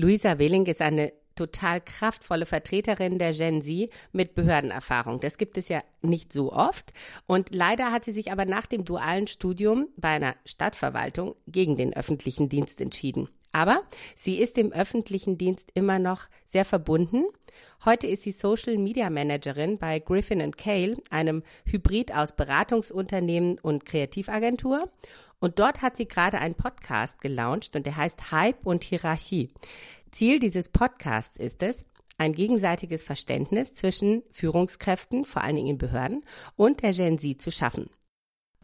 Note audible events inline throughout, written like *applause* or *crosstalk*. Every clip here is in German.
Luisa Wehling ist eine total kraftvolle Vertreterin der Gen Z mit Behördenerfahrung. Das gibt es ja nicht so oft. Und leider hat sie sich aber nach dem dualen Studium bei einer Stadtverwaltung gegen den öffentlichen Dienst entschieden. Aber sie ist dem öffentlichen Dienst immer noch sehr verbunden. Heute ist sie Social Media Managerin bei Griffin Cale, einem Hybrid aus Beratungsunternehmen und Kreativagentur. Und dort hat sie gerade einen Podcast gelauncht und der heißt Hype und Hierarchie. Ziel dieses Podcasts ist es, ein gegenseitiges Verständnis zwischen Führungskräften, vor allen Dingen in Behörden, und der Gen Z zu schaffen.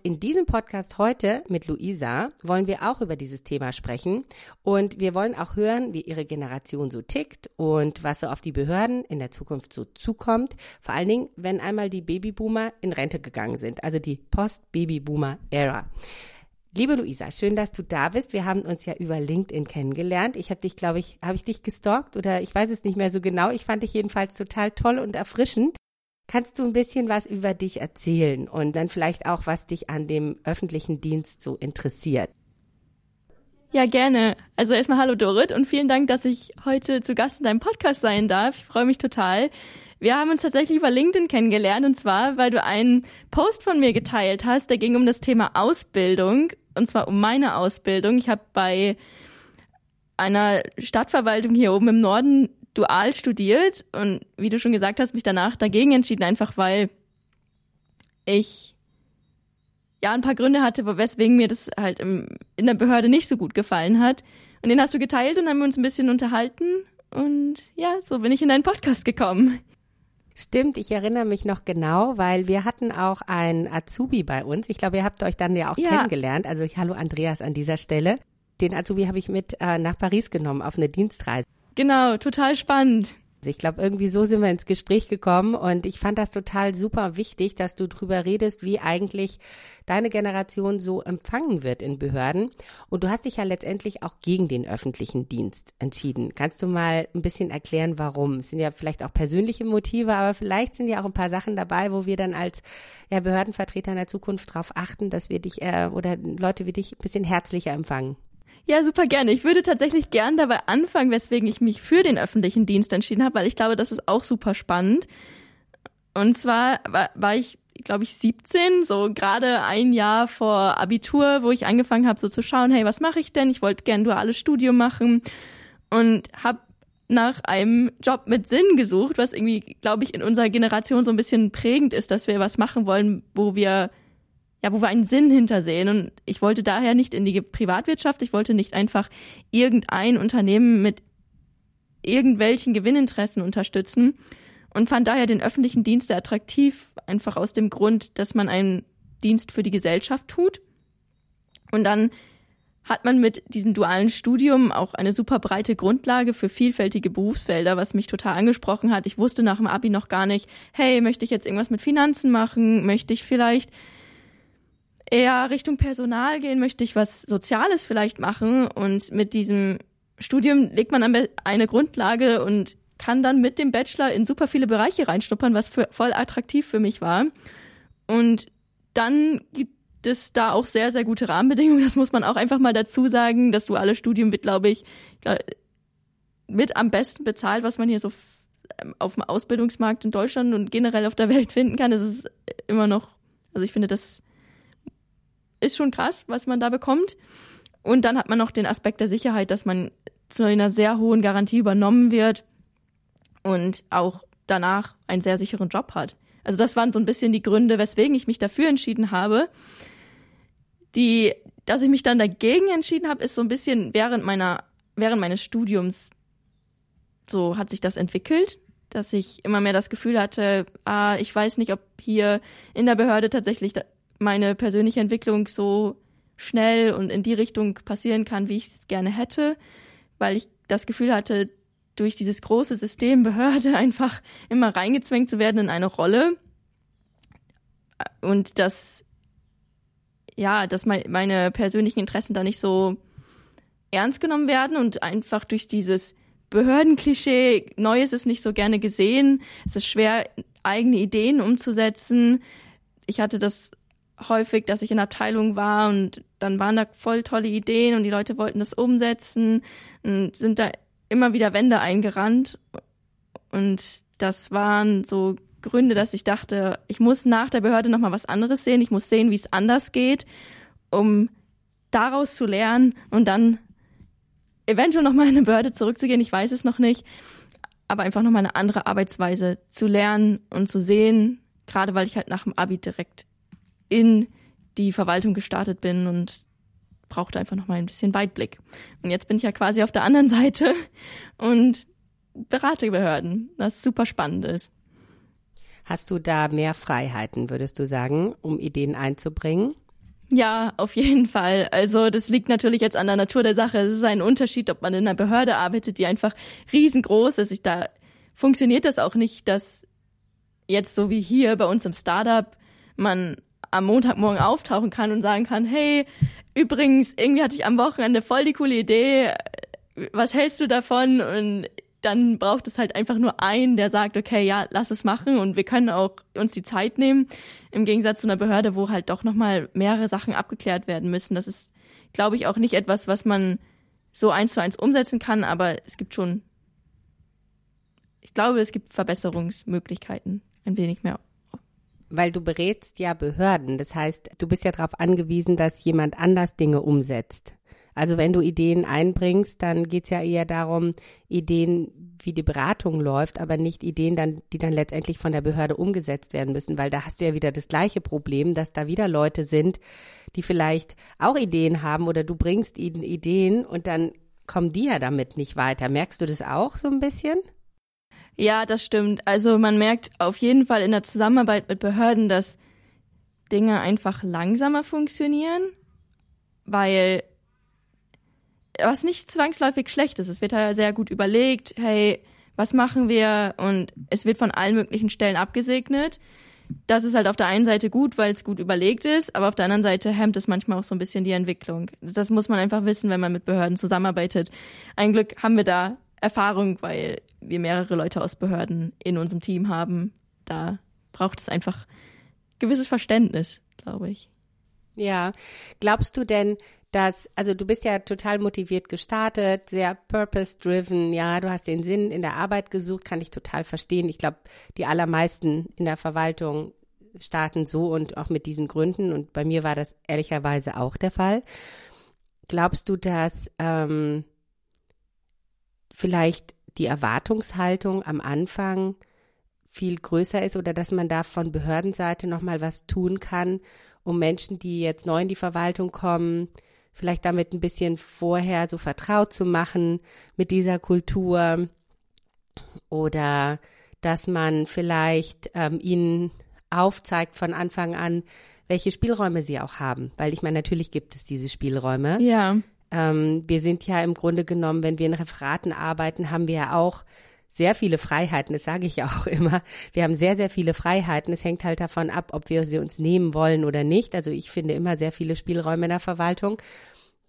In diesem Podcast heute mit Luisa wollen wir auch über dieses Thema sprechen und wir wollen auch hören, wie ihre Generation so tickt und was so auf die Behörden in der Zukunft so zukommt. Vor allen Dingen, wenn einmal die Babyboomer in Rente gegangen sind, also die Post-Babyboomer-Ära. Liebe Luisa, schön, dass du da bist. Wir haben uns ja über LinkedIn kennengelernt. Ich habe dich, glaube ich, habe ich dich gestalkt oder ich weiß es nicht mehr so genau. Ich fand dich jedenfalls total toll und erfrischend. Kannst du ein bisschen was über dich erzählen und dann vielleicht auch, was dich an dem öffentlichen Dienst so interessiert? Ja, gerne. Also erstmal hallo Dorit und vielen Dank, dass ich heute zu Gast in deinem Podcast sein darf. Ich freue mich total. Wir haben uns tatsächlich über LinkedIn kennengelernt und zwar, weil du einen Post von mir geteilt hast, der ging um das Thema Ausbildung und zwar um meine Ausbildung. Ich habe bei einer Stadtverwaltung hier oben im Norden dual studiert und wie du schon gesagt hast, mich danach dagegen entschieden, einfach weil ich ja ein paar Gründe hatte, weswegen mir das halt im, in der Behörde nicht so gut gefallen hat. Und den hast du geteilt und haben wir uns ein bisschen unterhalten und ja, so bin ich in deinen Podcast gekommen. Stimmt, ich erinnere mich noch genau, weil wir hatten auch einen Azubi bei uns. Ich glaube, ihr habt euch dann ja auch ja. kennengelernt. Also hallo Andreas an dieser Stelle. Den Azubi habe ich mit äh, nach Paris genommen auf eine Dienstreise. Genau, total spannend. Ich glaube, irgendwie so sind wir ins Gespräch gekommen und ich fand das total super wichtig, dass du drüber redest, wie eigentlich deine Generation so empfangen wird in Behörden. Und du hast dich ja letztendlich auch gegen den öffentlichen Dienst entschieden. Kannst du mal ein bisschen erklären, warum? Es sind ja vielleicht auch persönliche Motive, aber vielleicht sind ja auch ein paar Sachen dabei, wo wir dann als ja, Behördenvertreter in der Zukunft darauf achten, dass wir dich äh, oder Leute wie dich ein bisschen herzlicher empfangen. Ja, super gerne. Ich würde tatsächlich gern dabei anfangen, weswegen ich mich für den öffentlichen Dienst entschieden habe, weil ich glaube, das ist auch super spannend. Und zwar war, war ich, glaube ich, 17, so gerade ein Jahr vor Abitur, wo ich angefangen habe, so zu schauen, hey, was mache ich denn? Ich wollte gern duales Studium machen und habe nach einem Job mit Sinn gesucht, was irgendwie, glaube ich, in unserer Generation so ein bisschen prägend ist, dass wir was machen wollen, wo wir ja, wo wir einen Sinn hintersehen. Und ich wollte daher nicht in die Privatwirtschaft, ich wollte nicht einfach irgendein Unternehmen mit irgendwelchen Gewinninteressen unterstützen und fand daher den öffentlichen Dienst sehr attraktiv, einfach aus dem Grund, dass man einen Dienst für die Gesellschaft tut. Und dann hat man mit diesem dualen Studium auch eine super breite Grundlage für vielfältige Berufsfelder, was mich total angesprochen hat. Ich wusste nach dem Abi noch gar nicht, hey, möchte ich jetzt irgendwas mit Finanzen machen? Möchte ich vielleicht eher Richtung Personal gehen, möchte ich was Soziales vielleicht machen und mit diesem Studium legt man eine Grundlage und kann dann mit dem Bachelor in super viele Bereiche reinschnuppern, was für, voll attraktiv für mich war. Und dann gibt es da auch sehr, sehr gute Rahmenbedingungen. Das muss man auch einfach mal dazu sagen. Das duale Studium wird, glaube ich, mit am besten bezahlt, was man hier so auf dem Ausbildungsmarkt in Deutschland und generell auf der Welt finden kann. Das ist immer noch, also ich finde, das ist schon krass, was man da bekommt. Und dann hat man noch den Aspekt der Sicherheit, dass man zu einer sehr hohen Garantie übernommen wird und auch danach einen sehr sicheren Job hat. Also das waren so ein bisschen die Gründe, weswegen ich mich dafür entschieden habe. Die, dass ich mich dann dagegen entschieden habe, ist so ein bisschen während meiner, während meines Studiums so hat sich das entwickelt, dass ich immer mehr das Gefühl hatte, ah, ich weiß nicht, ob hier in der Behörde tatsächlich meine persönliche Entwicklung so schnell und in die Richtung passieren kann, wie ich es gerne hätte. weil ich das Gefühl hatte, durch dieses große System Behörde *laughs* einfach immer reingezwängt zu werden in eine Rolle und dass ja, dass meine persönlichen Interessen da nicht so ernst genommen werden und einfach durch dieses Behördenklischee, Neues ist nicht so gerne gesehen, es ist schwer, eigene Ideen umzusetzen. Ich hatte das häufig, dass ich in Abteilungen war und dann waren da voll tolle Ideen und die Leute wollten das umsetzen und sind da immer wieder Wände eingerannt. Und das waren so Gründe, dass ich dachte, ich muss nach der Behörde nochmal was anderes sehen, ich muss sehen, wie es anders geht, um daraus zu lernen und dann eventuell nochmal in eine Behörde zurückzugehen, ich weiß es noch nicht, aber einfach nochmal eine andere Arbeitsweise zu lernen und zu sehen, gerade weil ich halt nach dem Abi direkt in die Verwaltung gestartet bin und brauchte einfach nochmal ein bisschen Weitblick. Und jetzt bin ich ja quasi auf der anderen *laughs* Seite und berate Behörden, was super spannend ist. Hast du da mehr Freiheiten, würdest du sagen, um Ideen einzubringen? Ja, auf jeden Fall. Also das liegt natürlich jetzt an der Natur der Sache. Es ist ein Unterschied, ob man in einer Behörde arbeitet, die einfach riesengroß ist. Ich, da funktioniert das auch nicht, dass jetzt so wie hier bei uns im Startup man am Montagmorgen auftauchen kann und sagen kann, hey, übrigens, irgendwie hatte ich am Wochenende voll die coole Idee, was hältst du davon? Und dann braucht es halt einfach nur einen, der sagt, okay, ja, lass es machen und wir können auch uns die Zeit nehmen. Im Gegensatz zu einer Behörde, wo halt doch nochmal mehrere Sachen abgeklärt werden müssen. Das ist, glaube ich, auch nicht etwas, was man so eins zu eins umsetzen kann, aber es gibt schon, ich glaube, es gibt Verbesserungsmöglichkeiten, ein wenig mehr weil du berätst ja Behörden. Das heißt, du bist ja darauf angewiesen, dass jemand anders Dinge umsetzt. Also wenn du Ideen einbringst, dann geht's ja eher darum, Ideen, wie die Beratung läuft, aber nicht Ideen, dann, die dann letztendlich von der Behörde umgesetzt werden müssen, weil da hast du ja wieder das gleiche Problem, dass da wieder Leute sind, die vielleicht auch Ideen haben oder du bringst ihnen Ideen und dann kommen die ja damit nicht weiter. Merkst du das auch so ein bisschen? Ja, das stimmt. Also man merkt auf jeden Fall in der Zusammenarbeit mit Behörden, dass Dinge einfach langsamer funktionieren, weil was nicht zwangsläufig schlecht ist. Es wird ja sehr gut überlegt, hey, was machen wir? Und es wird von allen möglichen Stellen abgesegnet. Das ist halt auf der einen Seite gut, weil es gut überlegt ist, aber auf der anderen Seite hemmt es manchmal auch so ein bisschen die Entwicklung. Das muss man einfach wissen, wenn man mit Behörden zusammenarbeitet. Ein Glück haben wir da Erfahrung, weil wir mehrere Leute aus Behörden in unserem Team haben. Da braucht es einfach gewisses Verständnis, glaube ich. Ja. Glaubst du denn, dass, also du bist ja total motiviert gestartet, sehr purpose-driven, ja, du hast den Sinn in der Arbeit gesucht, kann ich total verstehen. Ich glaube, die allermeisten in der Verwaltung starten so und auch mit diesen Gründen und bei mir war das ehrlicherweise auch der Fall. Glaubst du, dass ähm, vielleicht die Erwartungshaltung am Anfang viel größer ist oder dass man da von Behördenseite nochmal was tun kann, um Menschen, die jetzt neu in die Verwaltung kommen, vielleicht damit ein bisschen vorher so vertraut zu machen mit dieser Kultur oder dass man vielleicht ähm, ihnen aufzeigt von Anfang an, welche Spielräume sie auch haben. Weil ich meine, natürlich gibt es diese Spielräume. Ja. Ähm, wir sind ja im Grunde genommen, wenn wir in Referaten arbeiten, haben wir ja auch sehr viele Freiheiten, das sage ich ja auch *laughs* immer. Wir haben sehr, sehr viele Freiheiten. Es hängt halt davon ab, ob wir sie uns nehmen wollen oder nicht. Also ich finde immer sehr viele Spielräume in der Verwaltung.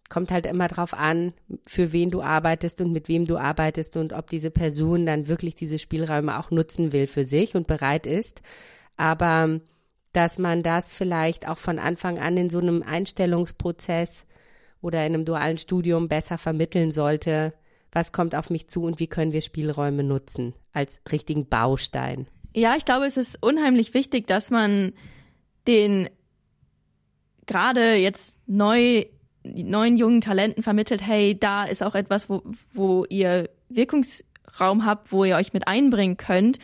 Kommt halt immer drauf an, für wen du arbeitest und mit wem du arbeitest und ob diese Person dann wirklich diese Spielräume auch nutzen will für sich und bereit ist. Aber dass man das vielleicht auch von Anfang an in so einem Einstellungsprozess oder in einem dualen Studium besser vermitteln sollte, was kommt auf mich zu und wie können wir Spielräume nutzen als richtigen Baustein. Ja, ich glaube, es ist unheimlich wichtig, dass man den gerade jetzt neu neuen jungen Talenten vermittelt, hey, da ist auch etwas, wo, wo ihr Wirkungsraum habt, wo ihr euch mit einbringen könnt.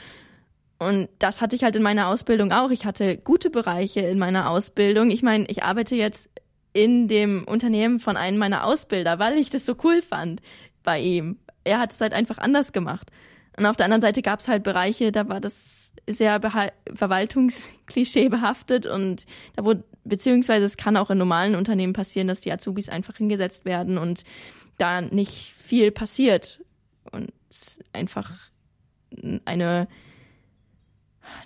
Und das hatte ich halt in meiner Ausbildung auch. Ich hatte gute Bereiche in meiner Ausbildung. Ich meine, ich arbeite jetzt in dem Unternehmen von einem meiner Ausbilder, weil ich das so cool fand bei ihm. Er hat es halt einfach anders gemacht. Und auf der anderen Seite gab es halt Bereiche, da war das sehr Verwaltungsklischee behaftet und da wurde, beziehungsweise es kann auch in normalen Unternehmen passieren, dass die Azubis einfach hingesetzt werden und da nicht viel passiert und einfach eine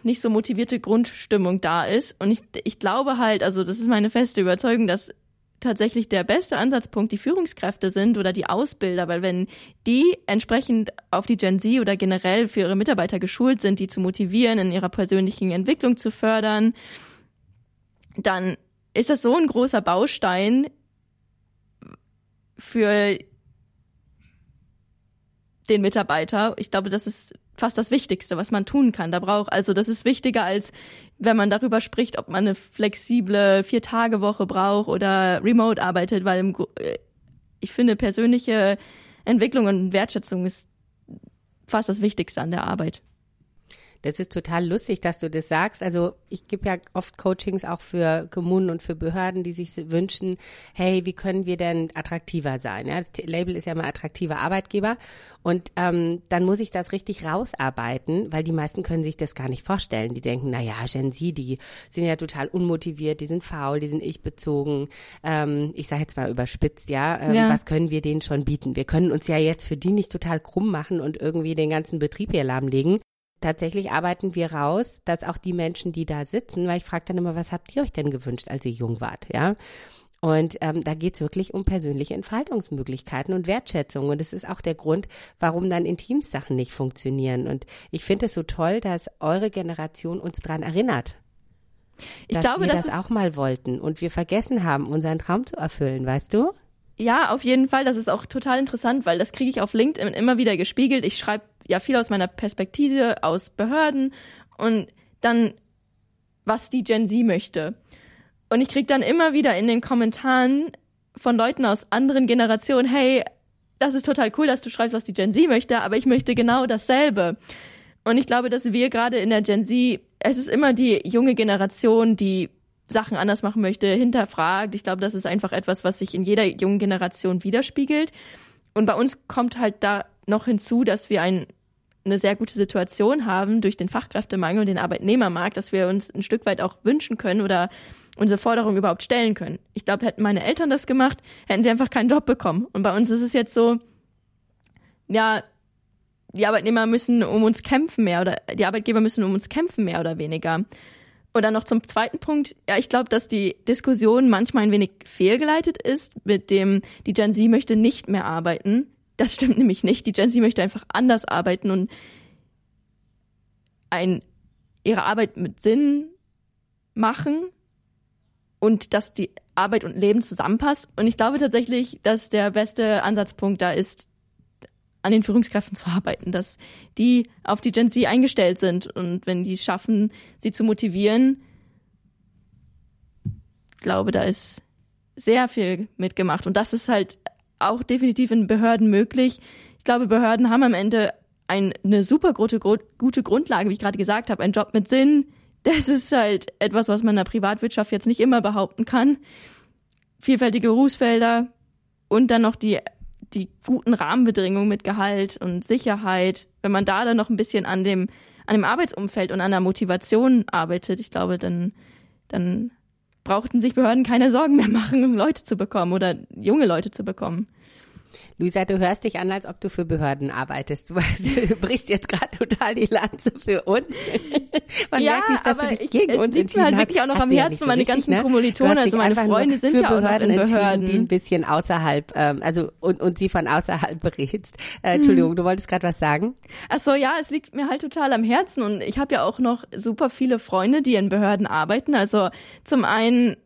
nicht so motivierte Grundstimmung da ist. Und ich, ich glaube halt, also das ist meine feste Überzeugung, dass tatsächlich der beste Ansatzpunkt die Führungskräfte sind oder die Ausbilder, weil wenn die entsprechend auf die Gen Z oder generell für ihre Mitarbeiter geschult sind, die zu motivieren, in ihrer persönlichen Entwicklung zu fördern, dann ist das so ein großer Baustein für den Mitarbeiter. Ich glaube, das ist fast das Wichtigste, was man tun kann. Da braucht, also das ist wichtiger als wenn man darüber spricht, ob man eine flexible Vier-Tage-Woche braucht oder remote arbeitet, weil im, äh, ich finde, persönliche Entwicklung und Wertschätzung ist fast das Wichtigste an der Arbeit. Das ist total lustig, dass du das sagst. Also ich gebe ja oft Coachings auch für Kommunen und für Behörden, die sich wünschen, hey, wie können wir denn attraktiver sein? Ja, das Label ist ja mal attraktiver Arbeitgeber. Und ähm, dann muss ich das richtig rausarbeiten, weil die meisten können sich das gar nicht vorstellen. Die denken, na ja, Gen Z, die sind ja total unmotiviert, die sind faul, die sind ich-bezogen. Ähm, ich sage jetzt mal überspitzt, ja, ähm, ja. Was können wir denen schon bieten? Wir können uns ja jetzt für die nicht total krumm machen und irgendwie den ganzen Betrieb hier lahmlegen tatsächlich arbeiten wir raus, dass auch die Menschen, die da sitzen, weil ich frage dann immer, was habt ihr euch denn gewünscht, als ihr jung wart, ja? Und ähm, da geht's wirklich um persönliche Entfaltungsmöglichkeiten und Wertschätzung. Und das ist auch der Grund, warum dann Intimsachen nicht funktionieren. Und ich finde es so toll, dass eure Generation uns dran erinnert. Ich dass glaube, wir das, das auch mal wollten und wir vergessen haben, unseren Traum zu erfüllen, weißt du? Ja, auf jeden Fall. Das ist auch total interessant, weil das kriege ich auf LinkedIn immer wieder gespiegelt. Ich schreibe ja viel aus meiner Perspektive, aus Behörden und dann, was die Gen Z möchte. Und ich kriege dann immer wieder in den Kommentaren von Leuten aus anderen Generationen, hey, das ist total cool, dass du schreibst, was die Gen Z möchte, aber ich möchte genau dasselbe. Und ich glaube, dass wir gerade in der Gen Z, es ist immer die junge Generation, die Sachen anders machen möchte, hinterfragt. Ich glaube, das ist einfach etwas, was sich in jeder jungen Generation widerspiegelt. Und bei uns kommt halt da noch hinzu, dass wir ein eine sehr gute Situation haben durch den Fachkräftemangel und den Arbeitnehmermarkt, dass wir uns ein Stück weit auch wünschen können oder unsere Forderungen überhaupt stellen können. Ich glaube, hätten meine Eltern das gemacht, hätten sie einfach keinen Job bekommen. Und bei uns ist es jetzt so, ja, die Arbeitnehmer müssen um uns kämpfen mehr oder die Arbeitgeber müssen um uns kämpfen mehr oder weniger. Und dann noch zum zweiten Punkt. Ja, ich glaube, dass die Diskussion manchmal ein wenig fehlgeleitet ist mit dem, die Gen Z möchte nicht mehr arbeiten. Das stimmt nämlich nicht. Die Gen Z möchte einfach anders arbeiten und ein, ihre Arbeit mit Sinn machen und dass die Arbeit und Leben zusammenpasst. Und ich glaube tatsächlich, dass der beste Ansatzpunkt da ist, an den Führungskräften zu arbeiten, dass die auf die Gen Z eingestellt sind und wenn die es schaffen, sie zu motivieren, glaube, da ist sehr viel mitgemacht. Und das ist halt auch definitiv in Behörden möglich. Ich glaube, Behörden haben am Ende ein, eine super gute, gute Grundlage, wie ich gerade gesagt habe, ein Job mit Sinn. Das ist halt etwas, was man in der Privatwirtschaft jetzt nicht immer behaupten kann. Vielfältige Berufsfelder und dann noch die, die guten Rahmenbedingungen mit Gehalt und Sicherheit. Wenn man da dann noch ein bisschen an dem, an dem Arbeitsumfeld und an der Motivation arbeitet, ich glaube, dann, dann brauchten sich Behörden keine Sorgen mehr machen, um Leute zu bekommen oder junge Leute zu bekommen. Luisa, du hörst dich an, als ob du für Behörden arbeitest. Du, weißt, *laughs* du brichst jetzt gerade total die Lanze für uns. *laughs* Man ja, merkt nicht, dass du dich ich, gegen es uns liegt mir halt wirklich auch noch am Herzen, ja so meine richtig, ganzen ne? Kommilitonen, also meine Freunde sind ja auch noch in Behörden. Die ein bisschen außerhalb, ähm, also und, und sie von außerhalb berätst. Äh, Entschuldigung, hm. du wolltest gerade was sagen? Ach so, ja, es liegt mir halt total am Herzen und ich habe ja auch noch super viele Freunde, die in Behörden arbeiten. Also zum einen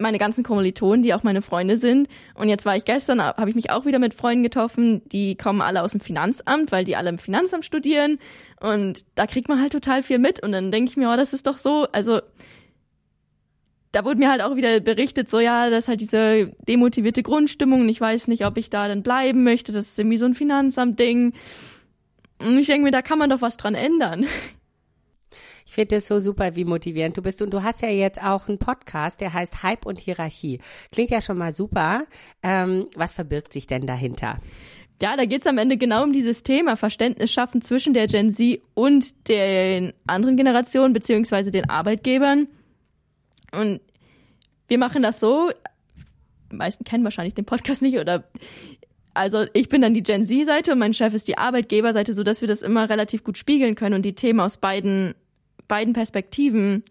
meine ganzen Kommilitonen, die auch meine Freunde sind. Und jetzt war ich gestern, habe ich mich auch wieder mit Freunden getroffen, die kommen alle aus dem Finanzamt, weil die alle im Finanzamt studieren. Und da kriegt man halt total viel mit. Und dann denke ich mir, oh, das ist doch so, also da wurde mir halt auch wieder berichtet, so ja, das ist halt diese demotivierte Grundstimmung und ich weiß nicht, ob ich da dann bleiben möchte. Das ist irgendwie so ein Finanzamt-Ding. Und ich denke mir, da kann man doch was dran ändern. Ich finde es so super, wie motivierend du bist. Und du hast ja jetzt auch einen Podcast, der heißt Hype und Hierarchie. Klingt ja schon mal super. Ähm, was verbirgt sich denn dahinter? Ja, da geht es am Ende genau um dieses Thema Verständnis schaffen zwischen der Gen Z und den anderen Generationen beziehungsweise den Arbeitgebern. Und wir machen das so, die meisten kennen wahrscheinlich den Podcast nicht oder also ich bin dann die Gen Z-Seite und mein Chef ist die Arbeitgeberseite, so dass wir das immer relativ gut spiegeln können und die Themen aus beiden, beiden Perspektiven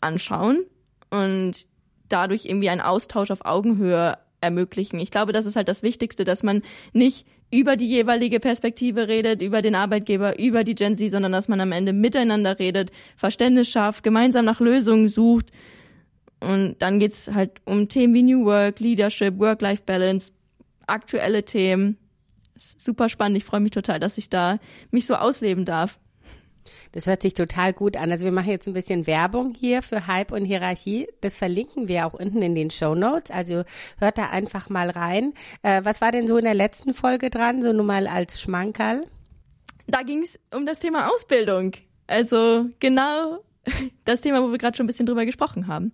anschauen und dadurch irgendwie einen Austausch auf Augenhöhe ermöglichen. Ich glaube, das ist halt das Wichtigste, dass man nicht über die jeweilige Perspektive redet, über den Arbeitgeber, über die Gen Z, sondern dass man am Ende miteinander redet, Verständnis schafft, gemeinsam nach Lösungen sucht. Und dann geht's halt um Themen wie New Work, Leadership, Work-Life-Balance, aktuelle Themen. Super spannend. Ich freue mich total, dass ich da mich so ausleben darf. Das hört sich total gut an. Also wir machen jetzt ein bisschen Werbung hier für Hype und Hierarchie. Das verlinken wir auch unten in den Show Notes. Also hört da einfach mal rein. Äh, was war denn so in der letzten Folge dran? So nur mal als Schmankerl? Da ging es um das Thema Ausbildung. Also genau *laughs* das Thema, wo wir gerade schon ein bisschen drüber gesprochen haben.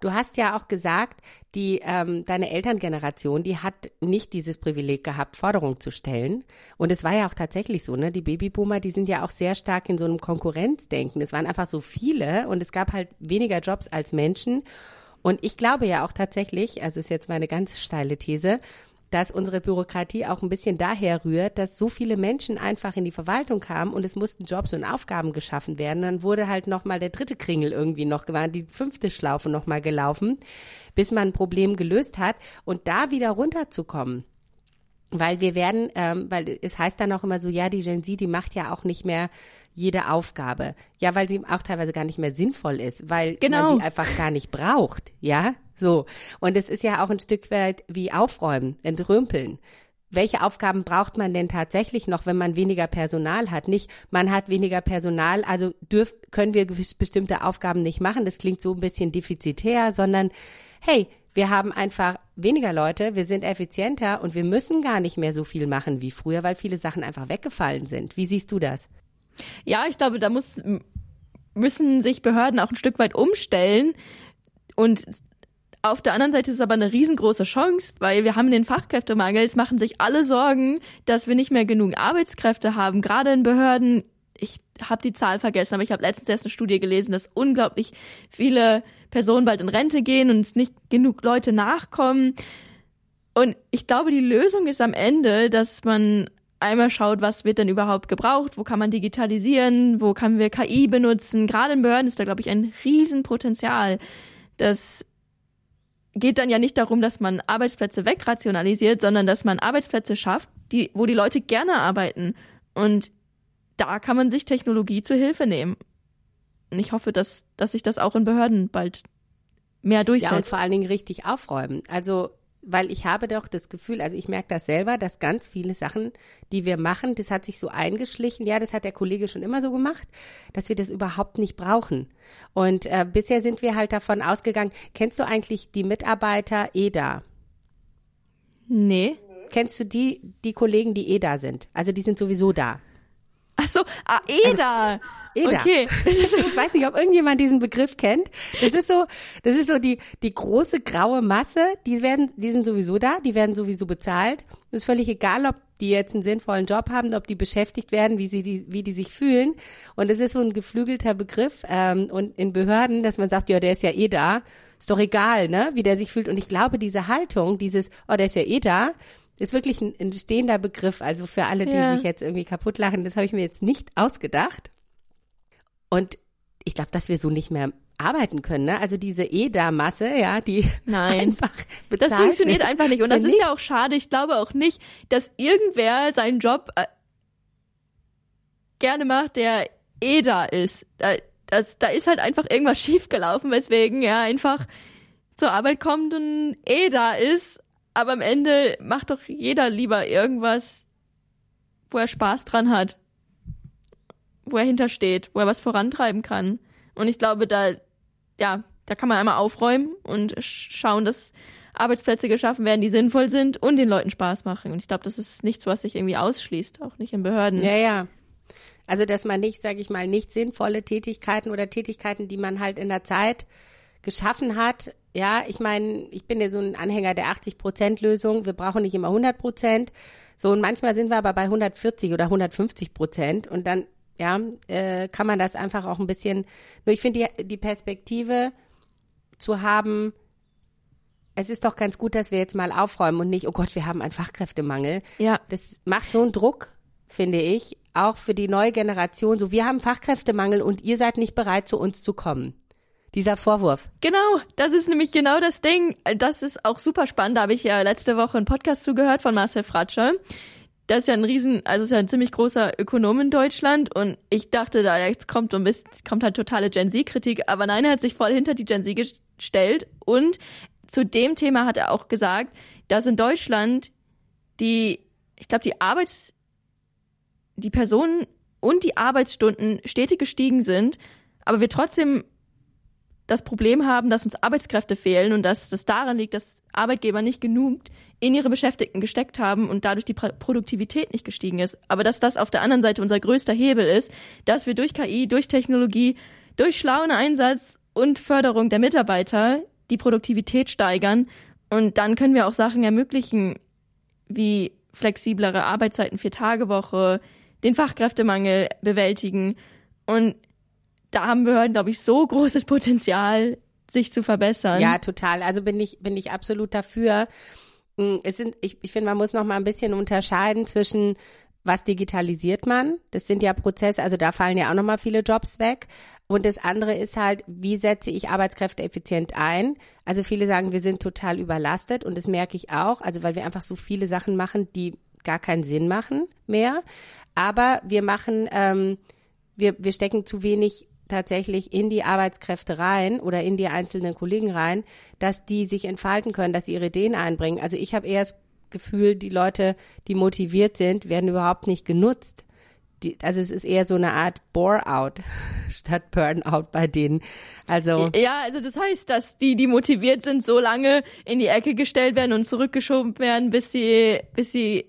Du hast ja auch gesagt, die ähm, deine Elterngeneration, die hat nicht dieses Privileg gehabt, Forderungen zu stellen. Und es war ja auch tatsächlich so, ne? Die Babyboomer, die sind ja auch sehr stark in so einem Konkurrenzdenken. Es waren einfach so viele und es gab halt weniger Jobs als Menschen. Und ich glaube ja auch tatsächlich, also ist jetzt meine ganz steile These, dass unsere Bürokratie auch ein bisschen daher rührt, dass so viele Menschen einfach in die Verwaltung kamen und es mussten Jobs und Aufgaben geschaffen werden. Dann wurde halt nochmal der dritte Kringel irgendwie noch gewarnt, die fünfte Schlaufe nochmal gelaufen, bis man ein Problem gelöst hat und da wieder runterzukommen. Weil wir werden, ähm, weil es heißt dann auch immer so, ja, die Gen Z, die macht ja auch nicht mehr jede Aufgabe. Ja, weil sie auch teilweise gar nicht mehr sinnvoll ist, weil genau. man sie einfach gar nicht braucht. Ja, so. Und es ist ja auch ein Stück weit wie aufräumen, entrümpeln. Welche Aufgaben braucht man denn tatsächlich noch, wenn man weniger Personal hat? Nicht, man hat weniger Personal, also dürf, können wir bestimmte Aufgaben nicht machen. Das klingt so ein bisschen defizitär, sondern hey, wir haben einfach weniger Leute, wir sind effizienter und wir müssen gar nicht mehr so viel machen wie früher, weil viele Sachen einfach weggefallen sind. Wie siehst du das? Ja, ich glaube, da muss, müssen sich Behörden auch ein Stück weit umstellen und auf der anderen Seite ist es aber eine riesengroße Chance, weil wir haben den Fachkräftemangel. Es machen sich alle Sorgen, dass wir nicht mehr genug Arbeitskräfte haben, gerade in Behörden. Ich habe die Zahl vergessen, aber ich habe letztens erst eine Studie gelesen, dass unglaublich viele Personen bald in Rente gehen und es nicht genug Leute nachkommen. Und ich glaube, die Lösung ist am Ende, dass man einmal schaut, was wird denn überhaupt gebraucht, wo kann man digitalisieren, wo kann wir KI benutzen. Gerade in Behörden ist da, glaube ich, ein Riesenpotenzial. Das geht dann ja nicht darum, dass man Arbeitsplätze wegrationalisiert, sondern dass man Arbeitsplätze schafft, die, wo die Leute gerne arbeiten. Und da kann man sich Technologie zur Hilfe nehmen. Und ich hoffe, dass, dass sich das auch in Behörden bald mehr durchsetzt. Ja, und vor allen Dingen richtig aufräumen. Also weil ich habe doch das Gefühl, also ich merke das selber, dass ganz viele Sachen, die wir machen, das hat sich so eingeschlichen, ja, das hat der Kollege schon immer so gemacht, dass wir das überhaupt nicht brauchen. Und äh, bisher sind wir halt davon ausgegangen, kennst du eigentlich die Mitarbeiter EDA? Nee. Kennst du die, die Kollegen, die EDA sind? Also die sind sowieso da. Ach so, ah, EDA. Also, EDA. Okay. *laughs* ich weiß nicht, ob irgendjemand diesen Begriff kennt. Das ist so, das ist so die, die große graue Masse, die werden, die sind sowieso da, die werden sowieso bezahlt. Es ist völlig egal, ob die jetzt einen sinnvollen Job haben, ob die beschäftigt werden, wie sie die, wie die sich fühlen. Und es ist so ein geflügelter Begriff ähm, und in Behörden, dass man sagt, ja, der ist ja eh da, ist doch egal, ne, wie der sich fühlt. Und ich glaube, diese Haltung, dieses, oh, der ist ja eh da, ist wirklich ein, ein stehender Begriff. Also für alle, die ja. sich jetzt irgendwie kaputt lachen, das habe ich mir jetzt nicht ausgedacht. Und ich glaube, dass wir so nicht mehr arbeiten können. Ne? Also diese EDA-Masse, ja, die *laughs* Nein, einfach bezahlt Das funktioniert wird. einfach nicht. Und das ist ja auch schade. Ich glaube auch nicht, dass irgendwer seinen Job äh, gerne macht, der EDA ist. Da, das, da ist halt einfach irgendwas *laughs* schiefgelaufen, weswegen er einfach zur Arbeit kommt und EDA ist. Aber am Ende macht doch jeder lieber irgendwas, wo er Spaß dran hat wo er hintersteht, wo er was vorantreiben kann. Und ich glaube, da, ja, da kann man einmal aufräumen und schauen, dass Arbeitsplätze geschaffen werden, die sinnvoll sind und den Leuten Spaß machen. Und ich glaube, das ist nichts, was sich irgendwie ausschließt, auch nicht in Behörden. Ja, ja. Also, dass man nicht, sage ich mal, nicht sinnvolle Tätigkeiten oder Tätigkeiten, die man halt in der Zeit geschaffen hat. Ja, ich meine, ich bin ja so ein Anhänger der 80-Prozent-Lösung. Wir brauchen nicht immer 100 Prozent. So, und manchmal sind wir aber bei 140 oder 150 Prozent. Und dann ja, äh, kann man das einfach auch ein bisschen, nur ich finde die, die Perspektive zu haben, es ist doch ganz gut, dass wir jetzt mal aufräumen und nicht, oh Gott, wir haben einen Fachkräftemangel. Ja. Das macht so einen Druck, finde ich, auch für die neue Generation. So, wir haben Fachkräftemangel und ihr seid nicht bereit, zu uns zu kommen. Dieser Vorwurf. Genau, das ist nämlich genau das Ding. Das ist auch super spannend. Da habe ich ja letzte Woche einen Podcast zugehört von Marcel Fratscher. Das ist ja ein riesen, also ist ja ein ziemlich großer Ökonom in Deutschland und ich dachte, da jetzt kommt so ein kommt halt totale Gen Z-Kritik, aber nein, er hat sich voll hinter die Gen Z gestellt und zu dem Thema hat er auch gesagt, dass in Deutschland die, ich glaube, die Arbeits, die Personen und die Arbeitsstunden stetig gestiegen sind, aber wir trotzdem das Problem haben, dass uns Arbeitskräfte fehlen und dass das daran liegt, dass Arbeitgeber nicht genug in ihre Beschäftigten gesteckt haben und dadurch die Produktivität nicht gestiegen ist. Aber dass das auf der anderen Seite unser größter Hebel ist, dass wir durch KI, durch Technologie, durch schlauen Einsatz und Förderung der Mitarbeiter die Produktivität steigern und dann können wir auch Sachen ermöglichen, wie flexiblere Arbeitszeiten, Vier-Tage-Woche, den Fachkräftemangel bewältigen. Und da haben Behörden, glaube ich, so großes Potenzial, sich zu verbessern. Ja, total. Also bin ich, bin ich absolut dafür. Mm, es sind, ich, ich finde, man muss noch mal ein bisschen unterscheiden zwischen was digitalisiert man? Das sind ja Prozesse, also da fallen ja auch nochmal viele Jobs weg. Und das andere ist halt, wie setze ich Arbeitskräfte effizient ein? Also viele sagen, wir sind total überlastet und das merke ich auch, also weil wir einfach so viele Sachen machen, die gar keinen Sinn machen mehr. Aber wir machen, ähm, wir, wir stecken zu wenig tatsächlich in die Arbeitskräfte rein oder in die einzelnen Kollegen rein, dass die sich entfalten können, dass sie ihre Ideen einbringen. Also ich habe eher das Gefühl, die Leute, die motiviert sind, werden überhaupt nicht genutzt. Die, also es ist eher so eine Art Bore-out *laughs* statt Burnout bei denen. Also ja, also das heißt, dass die, die motiviert sind, so lange in die Ecke gestellt werden und zurückgeschoben werden, bis sie, bis sie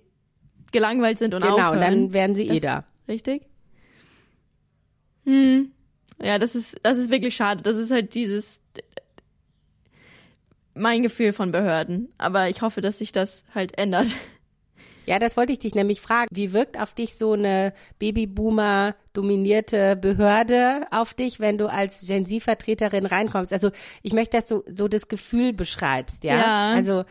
gelangweilt sind und genau, aufhören. Genau, dann werden sie eh da. Richtig? Hm. Ja, das ist, das ist wirklich schade. Das ist halt dieses, mein Gefühl von Behörden. Aber ich hoffe, dass sich das halt ändert. Ja, das wollte ich dich nämlich fragen. Wie wirkt auf dich so eine Babyboomer-dominierte Behörde auf dich, wenn du als Gen Z-Vertreterin reinkommst? Also ich möchte, dass du so das Gefühl beschreibst, ja? Ja. Also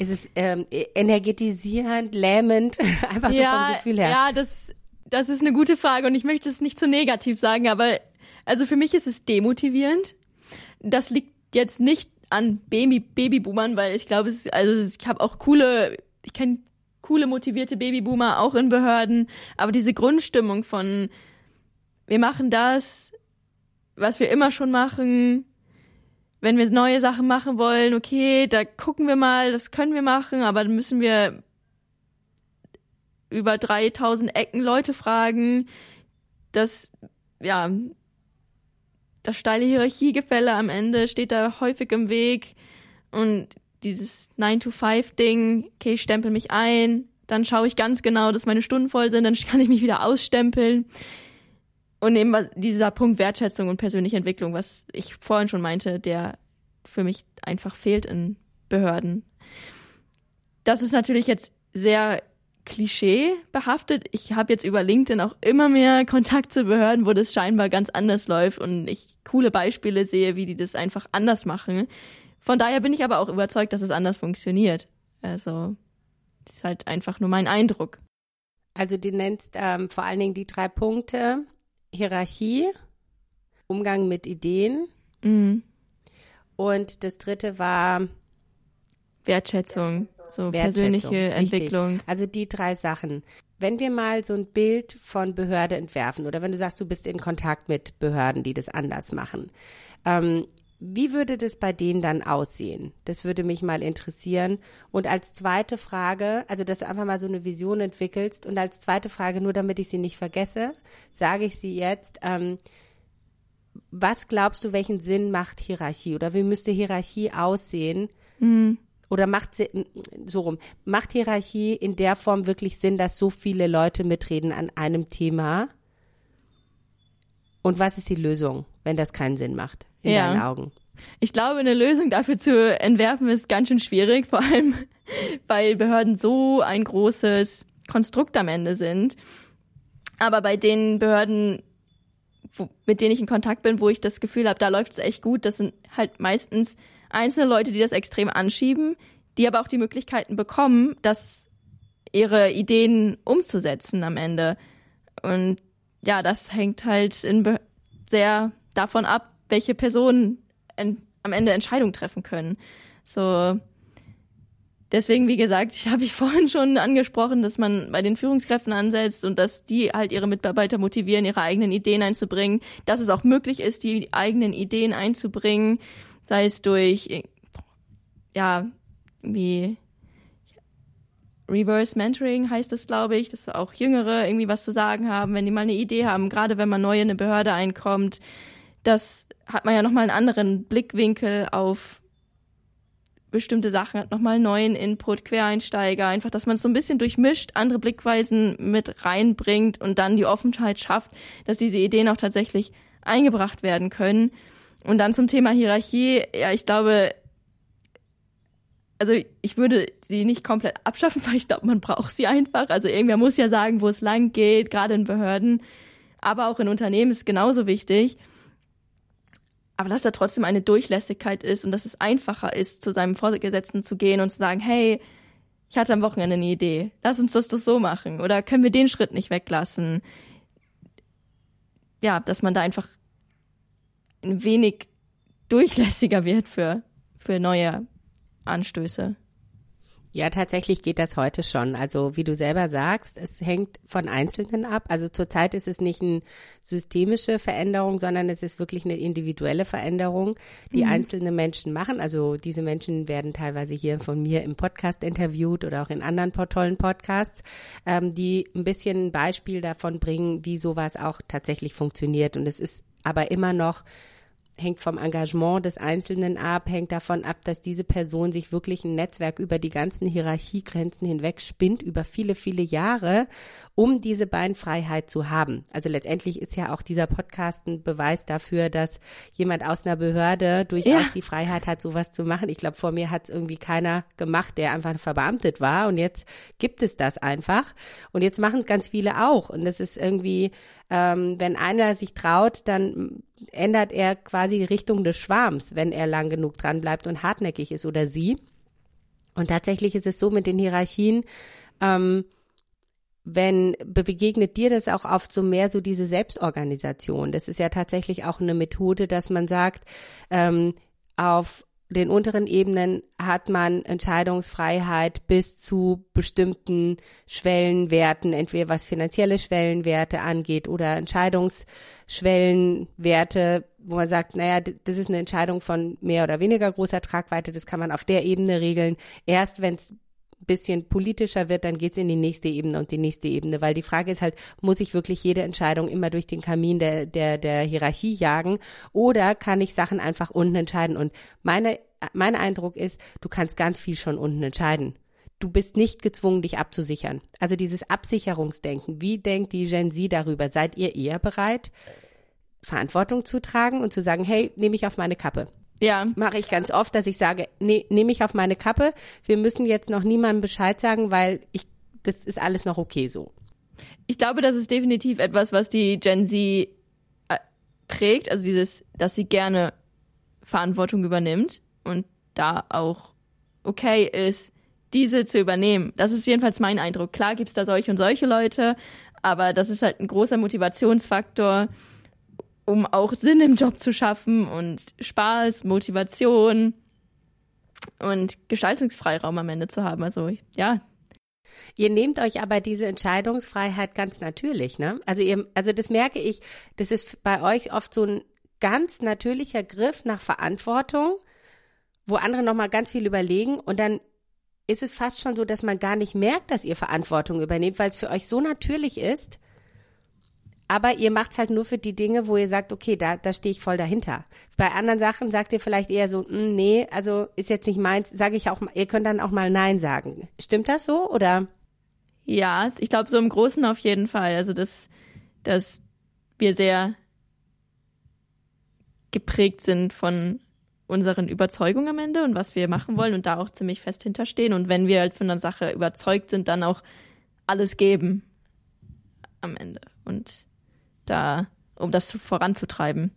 ist es ähm, energetisierend, lähmend, *laughs* einfach so ja, vom Gefühl her? Ja, das, das ist eine gute Frage und ich möchte es nicht zu negativ sagen, aber also für mich ist es demotivierend. Das liegt jetzt nicht an Baby Babyboomern, weil ich glaube, es also ich habe auch coole, ich kenne coole motivierte Babyboomer auch in Behörden, aber diese Grundstimmung von wir machen das, was wir immer schon machen. Wenn wir neue Sachen machen wollen, okay, da gucken wir mal, das können wir machen, aber dann müssen wir über 3000 Ecken Leute fragen. Das, ja, das steile Hierarchiegefälle am Ende steht da häufig im Weg und dieses 9-to-5-Ding, okay, ich stempel mich ein, dann schaue ich ganz genau, dass meine Stunden voll sind, dann *laughs* kann ich mich wieder ausstempeln. Und eben dieser Punkt Wertschätzung und persönliche Entwicklung, was ich vorhin schon meinte, der für mich einfach fehlt in Behörden. Das ist natürlich jetzt sehr Klischee behaftet. Ich habe jetzt über LinkedIn auch immer mehr Kontakt zu Behörden, wo das scheinbar ganz anders läuft und ich coole Beispiele sehe, wie die das einfach anders machen. Von daher bin ich aber auch überzeugt, dass es anders funktioniert. Also, das ist halt einfach nur mein Eindruck. Also, du nennst ähm, vor allen Dingen die drei Punkte: Hierarchie, Umgang mit Ideen. Mhm. Und das dritte war Wertschätzung. So persönliche Entwicklung. Richtig. Also die drei Sachen. Wenn wir mal so ein Bild von Behörde entwerfen oder wenn du sagst, du bist in Kontakt mit Behörden, die das anders machen, ähm, wie würde das bei denen dann aussehen? Das würde mich mal interessieren. Und als zweite Frage, also dass du einfach mal so eine Vision entwickelst und als zweite Frage, nur damit ich sie nicht vergesse, sage ich sie jetzt, ähm, was glaubst du, welchen Sinn macht Hierarchie oder wie müsste Hierarchie aussehen, mhm oder macht so rum, macht Hierarchie in der Form wirklich Sinn, dass so viele Leute mitreden an einem Thema? Und was ist die Lösung, wenn das keinen Sinn macht, in ja. deinen Augen? Ich glaube, eine Lösung dafür zu entwerfen ist ganz schön schwierig, vor allem *laughs* weil Behörden so ein großes Konstrukt am Ende sind. Aber bei den Behörden, wo, mit denen ich in Kontakt bin, wo ich das Gefühl habe, da läuft es echt gut, das sind halt meistens einzelne Leute, die das extrem anschieben, die aber auch die Möglichkeiten bekommen, das ihre Ideen umzusetzen am Ende. Und ja, das hängt halt in sehr davon ab, welche Personen am Ende Entscheidungen treffen können. So, deswegen, wie gesagt, *laughs* habe ich vorhin schon angesprochen, dass man bei den Führungskräften ansetzt und dass die halt ihre Mitarbeiter motivieren, ihre eigenen Ideen einzubringen, dass es auch möglich ist, die eigenen Ideen einzubringen, sei es durch, ja, wie Reverse Mentoring heißt das, glaube ich, dass auch Jüngere irgendwie was zu sagen haben, wenn die mal eine Idee haben, gerade wenn man neu in eine Behörde einkommt, das hat man ja nochmal einen anderen Blickwinkel auf bestimmte Sachen, hat nochmal neuen Input, Quereinsteiger, einfach, dass man es so ein bisschen durchmischt, andere Blickweisen mit reinbringt und dann die Offenheit schafft, dass diese Ideen auch tatsächlich eingebracht werden können. Und dann zum Thema Hierarchie, ja, ich glaube, also ich würde sie nicht komplett abschaffen, *laughs* weil ich glaube, man braucht sie einfach. Also irgendwer muss ja sagen, wo es lang geht, gerade in Behörden, aber auch in Unternehmen ist genauso wichtig. Aber dass da trotzdem eine Durchlässigkeit ist und dass es einfacher ist, zu seinem Vorgesetzten zu gehen und zu sagen, hey, ich hatte am Wochenende eine Idee, lass uns das doch so machen oder können wir den Schritt nicht weglassen. Ja, dass man da einfach ein wenig durchlässiger wird für, für neue Anstöße. Ja, tatsächlich geht das heute schon. Also wie du selber sagst, es hängt von Einzelnen ab. Also zurzeit ist es nicht eine systemische Veränderung, sondern es ist wirklich eine individuelle Veränderung, die mhm. einzelne Menschen machen. Also diese Menschen werden teilweise hier von mir im Podcast interviewt oder auch in anderen tollen Podcasts, ähm, die ein bisschen ein Beispiel davon bringen, wie sowas auch tatsächlich funktioniert. Und es ist aber immer noch hängt vom Engagement des Einzelnen ab, hängt davon ab, dass diese Person sich wirklich ein Netzwerk über die ganzen Hierarchiegrenzen hinweg spinnt, über viele, viele Jahre, um diese Beinfreiheit zu haben. Also letztendlich ist ja auch dieser Podcast ein Beweis dafür, dass jemand aus einer Behörde durchaus ja. die Freiheit hat, sowas zu machen. Ich glaube, vor mir hat es irgendwie keiner gemacht, der einfach verbeamtet war. Und jetzt gibt es das einfach. Und jetzt machen es ganz viele auch. Und das ist irgendwie ähm, wenn einer sich traut, dann ändert er quasi die Richtung des Schwarms, wenn er lang genug dran bleibt und hartnäckig ist oder sie. Und tatsächlich ist es so mit den Hierarchien, ähm, wenn begegnet dir das auch oft so mehr so diese Selbstorganisation. Das ist ja tatsächlich auch eine Methode, dass man sagt, ähm, auf den unteren Ebenen hat man Entscheidungsfreiheit bis zu bestimmten Schwellenwerten, entweder was finanzielle Schwellenwerte angeht oder Entscheidungsschwellenwerte, wo man sagt, naja, das ist eine Entscheidung von mehr oder weniger großer Tragweite, das kann man auf der Ebene regeln. Erst wenn es bisschen politischer wird, dann geht's in die nächste Ebene und die nächste Ebene, weil die Frage ist halt, muss ich wirklich jede Entscheidung immer durch den Kamin der, der, der Hierarchie jagen oder kann ich Sachen einfach unten entscheiden? Und meine, mein Eindruck ist, du kannst ganz viel schon unten entscheiden. Du bist nicht gezwungen, dich abzusichern. Also dieses Absicherungsdenken, wie denkt die Gen Z darüber? Seid ihr eher bereit, Verantwortung zu tragen und zu sagen, hey, nehme ich auf meine Kappe. Ja. Mache ich ganz oft, dass ich sage, nee, nehme ich auf meine Kappe. Wir müssen jetzt noch niemandem Bescheid sagen, weil ich, das ist alles noch okay so. Ich glaube, das ist definitiv etwas, was die Gen Z äh, prägt. Also dieses, dass sie gerne Verantwortung übernimmt und da auch okay ist, diese zu übernehmen. Das ist jedenfalls mein Eindruck. Klar gibt es da solche und solche Leute, aber das ist halt ein großer Motivationsfaktor um auch Sinn im Job zu schaffen und Spaß, Motivation und Gestaltungsfreiraum am Ende zu haben. Also ja. Ihr nehmt euch aber diese Entscheidungsfreiheit ganz natürlich, ne? Also ihr, also das merke ich, das ist bei euch oft so ein ganz natürlicher Griff nach Verantwortung, wo andere nochmal ganz viel überlegen und dann ist es fast schon so, dass man gar nicht merkt, dass ihr Verantwortung übernehmt, weil es für euch so natürlich ist, aber ihr macht's halt nur für die Dinge, wo ihr sagt, okay, da, da stehe ich voll dahinter. Bei anderen Sachen sagt ihr vielleicht eher so, mm, nee, also ist jetzt nicht meins, sage ich auch, ihr könnt dann auch mal Nein sagen. Stimmt das so oder? Ja, ich glaube so im Großen auf jeden Fall. Also dass, dass wir sehr geprägt sind von unseren Überzeugungen am Ende und was wir machen wollen und da auch ziemlich fest hinterstehen. Und wenn wir halt von einer Sache überzeugt sind, dann auch alles geben am Ende. Und da, um das voranzutreiben.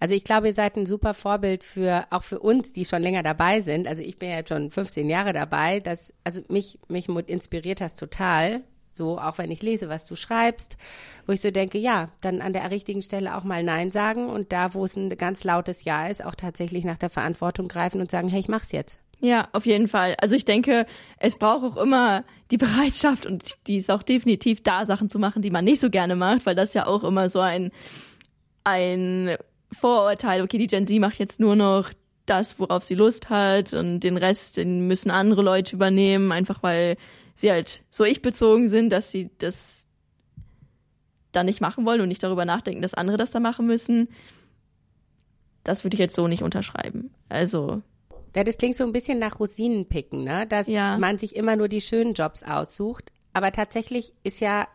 Also ich glaube, ihr seid ein super Vorbild für auch für uns, die schon länger dabei sind. Also ich bin ja jetzt schon 15 Jahre dabei. Das, also mich, mich inspiriert das total. So, auch wenn ich lese, was du schreibst, wo ich so denke, ja, dann an der richtigen Stelle auch mal Nein sagen und da, wo es ein ganz lautes Ja ist, auch tatsächlich nach der Verantwortung greifen und sagen, hey, ich mach's jetzt. Ja, auf jeden Fall. Also ich denke, es braucht auch immer die Bereitschaft und die ist auch definitiv da, Sachen zu machen, die man nicht so gerne macht, weil das ja auch immer so ein, ein Vorurteil, okay, die Gen Z macht jetzt nur noch das, worauf sie Lust hat und den Rest, den müssen andere Leute übernehmen, einfach weil sie halt so ich-bezogen sind, dass sie das dann nicht machen wollen und nicht darüber nachdenken, dass andere das da machen müssen. Das würde ich jetzt so nicht unterschreiben. Also ja, das klingt so ein bisschen nach Rosinenpicken, ne? Dass ja. man sich immer nur die schönen Jobs aussucht. Aber tatsächlich ist ja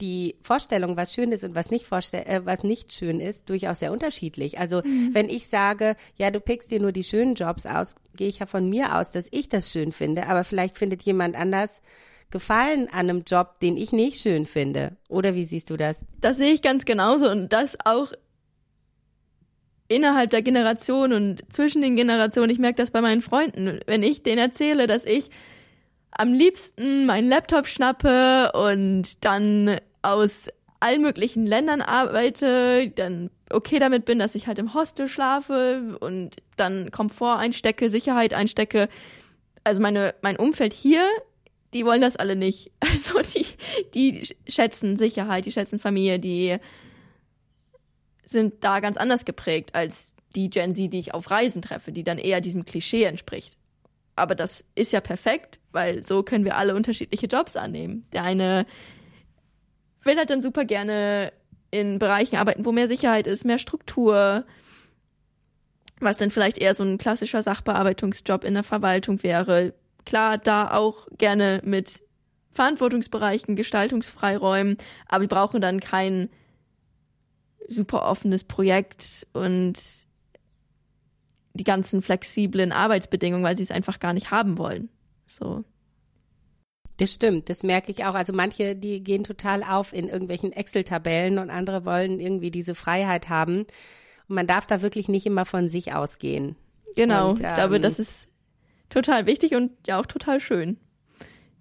die Vorstellung, was schön ist und was nicht, äh, was nicht schön ist, durchaus sehr unterschiedlich. Also mhm. wenn ich sage, ja, du pickst dir nur die schönen Jobs aus, gehe ich ja von mir aus, dass ich das schön finde. Aber vielleicht findet jemand anders Gefallen an einem Job, den ich nicht schön finde. Oder wie siehst du das? Das sehe ich ganz genauso und das auch innerhalb der Generation und zwischen den Generationen. Ich merke das bei meinen Freunden. Wenn ich denen erzähle, dass ich am liebsten meinen Laptop schnappe und dann aus allen möglichen Ländern arbeite, dann okay damit bin, dass ich halt im Hostel schlafe und dann Komfort einstecke, Sicherheit einstecke. Also meine, mein Umfeld hier, die wollen das alle nicht. *laughs* Also die, die schätzen Sicherheit, die schätzen Familie, die sind da ganz anders geprägt als die Gen Z, die ich auf Reisen treffe, die dann eher diesem Klischee entspricht. Aber das ist ja perfekt, weil so können wir alle unterschiedliche Jobs annehmen. Der eine will halt dann super gerne in Bereichen arbeiten, wo mehr Sicherheit ist, mehr Struktur, was dann vielleicht eher so ein klassischer Sachbearbeitungsjob in der Verwaltung wäre. Klar, da auch gerne mit Verantwortungsbereichen, Gestaltungsfreiräumen, aber wir brauchen dann keinen super offenes Projekt und die ganzen flexiblen Arbeitsbedingungen, weil sie es einfach gar nicht haben wollen. So. Das stimmt, das merke ich auch. Also manche, die gehen total auf in irgendwelchen Excel-Tabellen und andere wollen irgendwie diese Freiheit haben. Und man darf da wirklich nicht immer von sich ausgehen. Genau, und, ähm, ich glaube, das ist total wichtig und ja auch total schön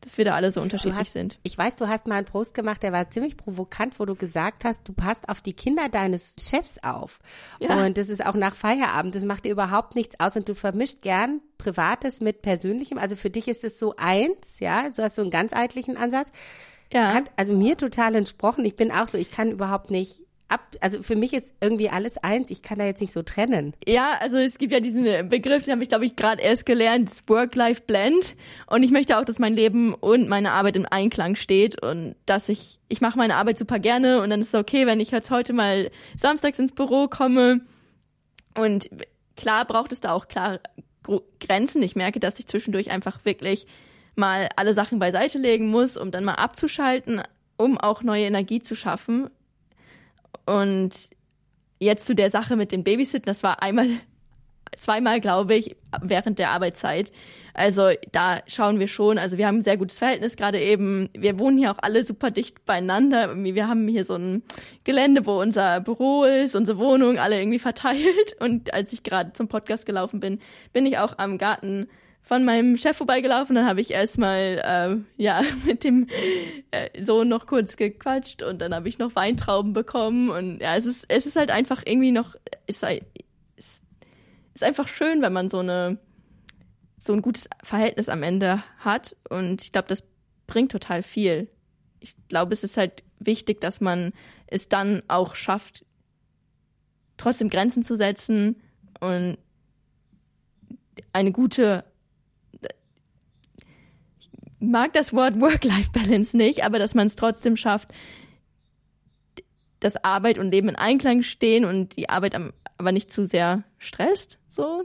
dass wir da alle so unterschiedlich hast, sind. Ich weiß, du hast mal einen Post gemacht, der war ziemlich provokant, wo du gesagt hast, du passt auf die Kinder deines Chefs auf. Ja. Und das ist auch nach Feierabend, das macht dir überhaupt nichts aus und du vermischt gern Privates mit Persönlichem. Also für dich ist es so eins, ja, so hast du einen ganzheitlichen Ansatz. Ja. Hat also mir total entsprochen. Ich bin auch so, ich kann überhaupt nicht ab, also für mich ist irgendwie alles eins. Ich kann da jetzt nicht so trennen. Ja, also es gibt ja diesen Begriff, den habe ich glaube ich gerade erst gelernt, Work-Life-Blend. Und ich möchte auch, dass mein Leben und meine Arbeit im Einklang steht und dass ich, ich mache meine Arbeit super gerne und dann ist es okay, wenn ich jetzt heute mal samstags ins Büro komme. Und klar braucht es da auch klare Grenzen. Ich merke, dass ich zwischendurch einfach wirklich mal alle Sachen beiseite legen muss, um dann mal abzuschalten, um auch neue Energie zu schaffen und jetzt zu der Sache mit dem Babysitten, das war einmal, zweimal, glaube ich, während der Arbeitszeit. Also da schauen wir schon, also wir haben ein sehr gutes Verhältnis gerade eben. Wir wohnen hier auch alle super dicht beieinander. Wir haben hier so ein Gelände, wo unser Büro ist, unsere Wohnung, alle irgendwie verteilt. Und als ich gerade zum Podcast gelaufen bin, bin ich auch am Garten von meinem Chef vorbeigelaufen. Dann habe ich erstmal äh, ja *laughs* mit dem äh, Sohn noch kurz gequatscht und dann habe ich noch Weintrauben bekommen und ja, es ist es ist halt einfach irgendwie noch ist ist, ist einfach schön, wenn man so eine so ein gutes Verhältnis am Ende hat und ich glaube, das bringt total viel. Ich glaube, es ist halt wichtig, dass man es dann auch schafft, trotzdem Grenzen zu setzen und eine gute mag das Wort Work-Life-Balance nicht, aber dass man es trotzdem schafft, dass Arbeit und Leben in Einklang stehen und die Arbeit am, aber nicht zu sehr stresst, so,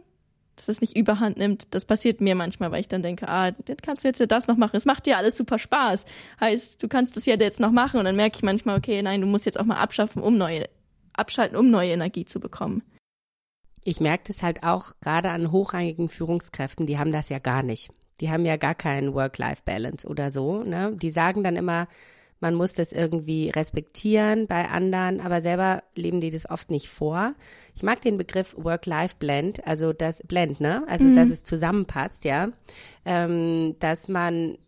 dass es nicht überhand nimmt. Das passiert mir manchmal, weil ich dann denke, ah, dann kannst du jetzt ja das noch machen. Es macht dir alles super Spaß. Heißt, du kannst das ja jetzt noch machen und dann merke ich manchmal, okay, nein, du musst jetzt auch mal abschaffen, um neue, abschalten, um neue Energie zu bekommen. Ich merke das halt auch gerade an hochrangigen Führungskräften, die haben das ja gar nicht. Die haben ja gar keinen Work-Life-Balance oder so. Ne? Die sagen dann immer, man muss das irgendwie respektieren bei anderen, aber selber leben die das oft nicht vor. Ich mag den Begriff Work-Life-Blend, also das Blend, ne? Also mhm. dass es zusammenpasst, ja. Ähm, dass man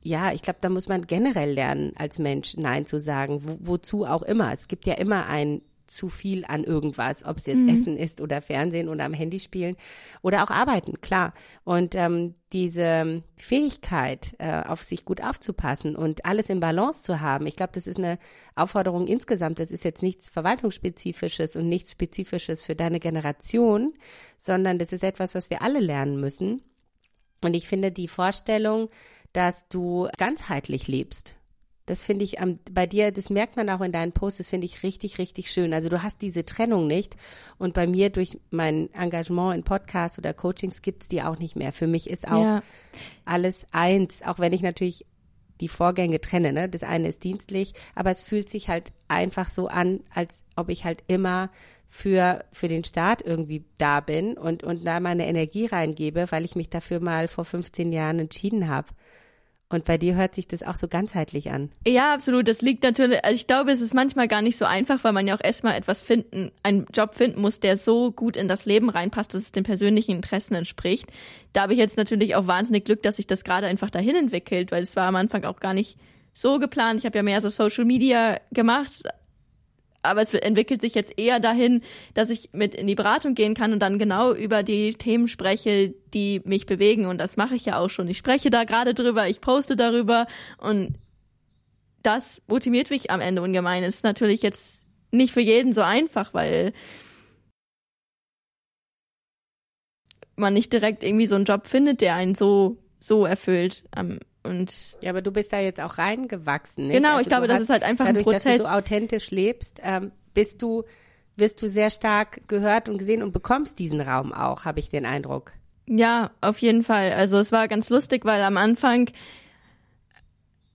ja, ich glaube, da muss man generell lernen, als Mensch Nein zu sagen, wo, wozu auch immer. Es gibt ja immer ein zu viel an irgendwas, ob es jetzt mhm. Essen ist oder Fernsehen oder am Handy spielen oder auch arbeiten, klar. Und ähm, diese Fähigkeit, äh, auf sich gut aufzupassen und alles im Balance zu haben, ich glaube, das ist eine Aufforderung insgesamt. Das ist jetzt nichts Verwaltungsspezifisches und nichts Spezifisches für deine Generation, sondern das ist etwas, was wir alle lernen müssen. Und ich finde die Vorstellung, dass du ganzheitlich lebst, das finde ich am, bei dir, das merkt man auch in deinen Posts, das finde ich richtig, richtig schön. Also du hast diese Trennung nicht. Und bei mir durch mein Engagement in Podcasts oder Coachings gibt es die auch nicht mehr. Für mich ist auch ja. alles eins, auch wenn ich natürlich die Vorgänge trenne. Ne? Das eine ist dienstlich, aber es fühlt sich halt einfach so an, als ob ich halt immer für, für den Staat irgendwie da bin und, und da meine Energie reingebe, weil ich mich dafür mal vor 15 Jahren entschieden habe. Und bei dir hört sich das auch so ganzheitlich an. Ja, absolut. Das liegt natürlich, also ich glaube, es ist manchmal gar nicht so einfach, weil man ja auch erstmal etwas finden, einen Job finden muss, der so gut in das Leben reinpasst, dass es den persönlichen Interessen entspricht. Da habe ich jetzt natürlich auch wahnsinnig Glück, dass sich das gerade einfach dahin entwickelt, weil es war am Anfang auch gar nicht so geplant. Ich habe ja mehr so Social Media gemacht, aber es entwickelt sich jetzt eher dahin, dass ich mit in die Beratung gehen kann und dann genau über die Themen spreche, die mich bewegen. Und das mache ich ja auch schon. Ich spreche da gerade drüber, ich poste darüber und das motiviert mich am Ende ungemein. Ist natürlich jetzt nicht für jeden so einfach, weil man nicht direkt irgendwie so einen Job findet, der einen so, so erfüllt. Und ja, aber du bist da jetzt auch reingewachsen. Nicht? Genau, also ich glaube, das ist halt einfach dadurch, ein Prozess. Dass du so authentisch lebst, ähm, bist du, wirst du sehr stark gehört und gesehen und bekommst diesen Raum auch, habe ich den Eindruck. Ja, auf jeden Fall. Also es war ganz lustig, weil am Anfang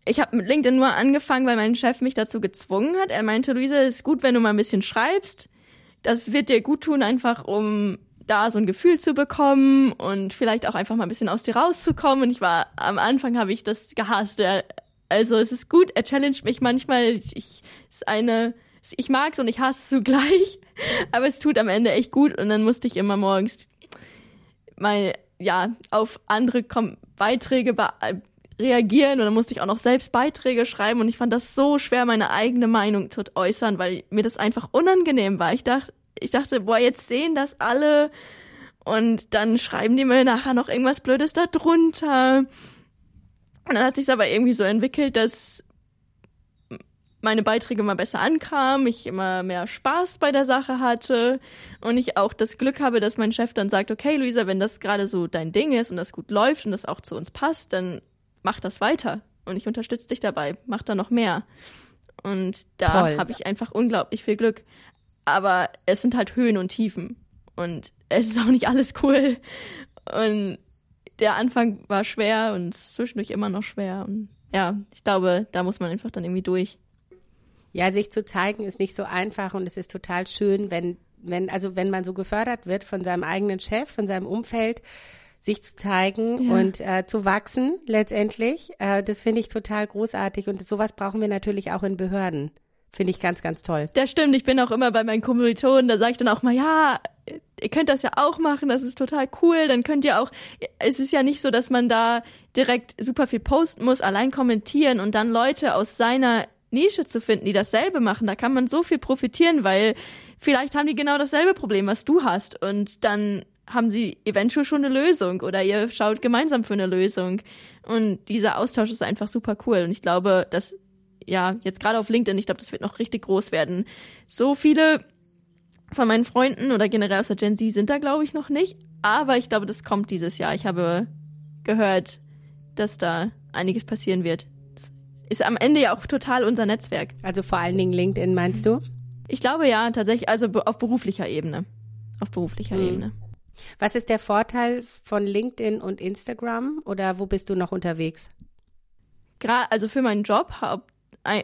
ich habe mit LinkedIn nur angefangen, weil mein Chef mich dazu gezwungen hat. Er meinte, Luise, es ist gut, wenn du mal ein bisschen schreibst. Das wird dir gut tun, einfach um da so ein Gefühl zu bekommen und vielleicht auch einfach mal ein bisschen aus dir rauszukommen. Und ich war, am Anfang habe ich das gehasst. Also es ist gut, er challenged mich manchmal. Ich, ich ist eine, ich mag es und ich hasse es zugleich. *laughs* Aber es tut am Ende echt gut. Und dann musste ich immer morgens mal, ja, auf andere Kom Beiträge reagieren und dann musste ich auch noch selbst Beiträge schreiben und ich fand das so schwer, meine eigene Meinung zu äußern, weil mir das einfach unangenehm war. Ich dachte, ich dachte, boah, jetzt sehen das alle. Und dann schreiben die mir nachher noch irgendwas Blödes da drunter. Und dann hat sich aber irgendwie so entwickelt, dass meine Beiträge immer besser ankamen, ich immer mehr Spaß bei der Sache hatte und ich auch das Glück habe, dass mein Chef dann sagt, okay, Luisa, wenn das gerade so dein Ding ist und das gut läuft und das auch zu uns passt, dann mach das weiter. Und ich unterstütze dich dabei, mach da noch mehr. Und da habe ich einfach unglaublich viel Glück aber es sind halt Höhen und Tiefen und es ist auch nicht alles cool und der Anfang war schwer und zwischendurch immer noch schwer und ja, ich glaube, da muss man einfach dann irgendwie durch. Ja, sich zu zeigen ist nicht so einfach und es ist total schön, wenn wenn also wenn man so gefördert wird von seinem eigenen Chef, von seinem Umfeld, sich zu zeigen ja. und äh, zu wachsen letztendlich. Äh, das finde ich total großartig und sowas brauchen wir natürlich auch in Behörden. Finde ich ganz, ganz toll. Das stimmt. Ich bin auch immer bei meinen Kommilitonen, da sage ich dann auch mal, ja, ihr könnt das ja auch machen, das ist total cool. Dann könnt ihr auch, es ist ja nicht so, dass man da direkt super viel posten muss, allein kommentieren und dann Leute aus seiner Nische zu finden, die dasselbe machen. Da kann man so viel profitieren, weil vielleicht haben die genau dasselbe Problem, was du hast. Und dann haben sie eventuell schon eine Lösung oder ihr schaut gemeinsam für eine Lösung. Und dieser Austausch ist einfach super cool. Und ich glaube, dass ja, jetzt gerade auf LinkedIn, ich glaube, das wird noch richtig groß werden. So viele von meinen Freunden oder generell aus der Gen Z sind da, glaube ich, noch nicht. Aber ich glaube, das kommt dieses Jahr. Ich habe gehört, dass da einiges passieren wird. Das ist am Ende ja auch total unser Netzwerk. Also vor allen Dingen LinkedIn, meinst du? Ich glaube ja, tatsächlich, also auf beruflicher Ebene. Auf beruflicher mhm. Ebene. Was ist der Vorteil von LinkedIn und Instagram oder wo bist du noch unterwegs? Gerade, also für meinen Job